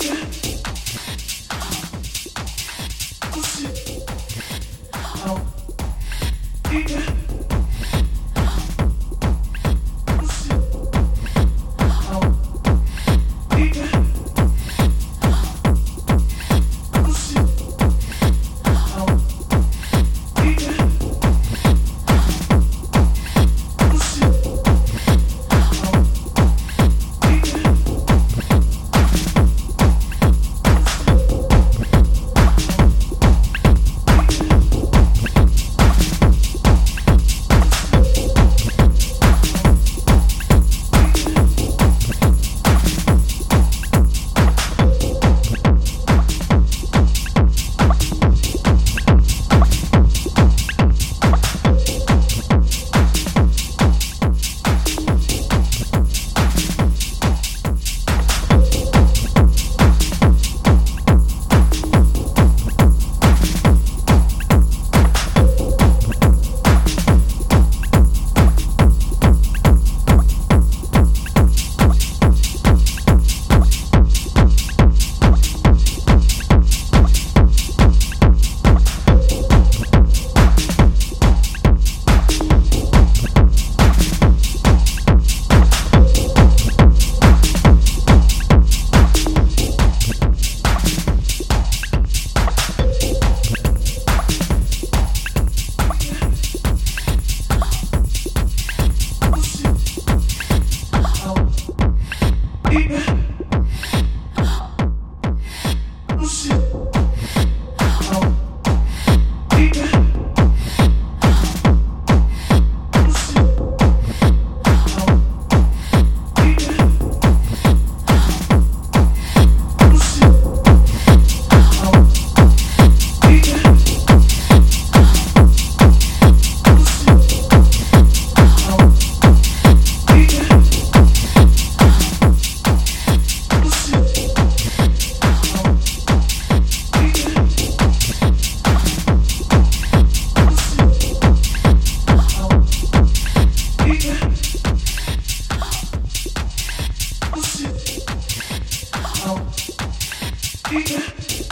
Thank you. Yeah. Pussy.